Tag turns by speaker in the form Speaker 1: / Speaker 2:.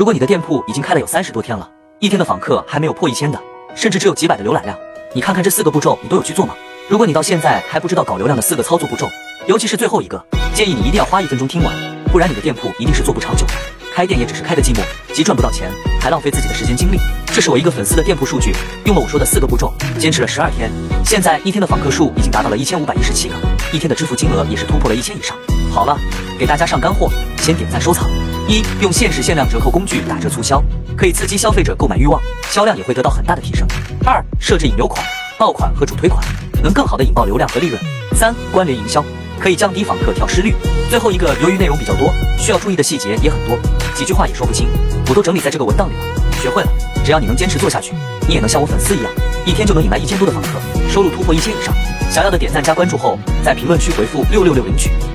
Speaker 1: 如果你的店铺已经开了有三十多天了，一天的访客还没有破一千的，甚至只有几百的浏览量，你看看这四个步骤你都有去做吗？如果你到现在还不知道搞流量的四个操作步骤，尤其是最后一个，建议你一定要花一分钟听完，不然你的店铺一定是做不长久的。开店也只是开个寂寞，既赚不到钱，还浪费自己的时间精力。这是我一个粉丝的店铺数据，用了我说的四个步骤，坚持了十二天，现在一天的访客数已经达到了一千五百一十七个，一天的支付金额也是突破了一千以上。好了，给大家上干货，先点赞收藏。一、用限时限量折扣工具打折促销，可以刺激消费者购买欲望，销量也会得到很大的提升。二、设置引流款、爆款和主推款，能更好的引爆流量和利润。三、关联营销，可以降低访客跳失率。最后一个，由于内容比较多，需要注意的细节也很多，几句话也说不清，我都整理在这个文档里了。学会了，只要你能坚持做下去，你也能像我粉丝一样，一天就能引来一千多的访客，收入突破一千以上。想要的点赞加关注后，在评论区回复六六六领取。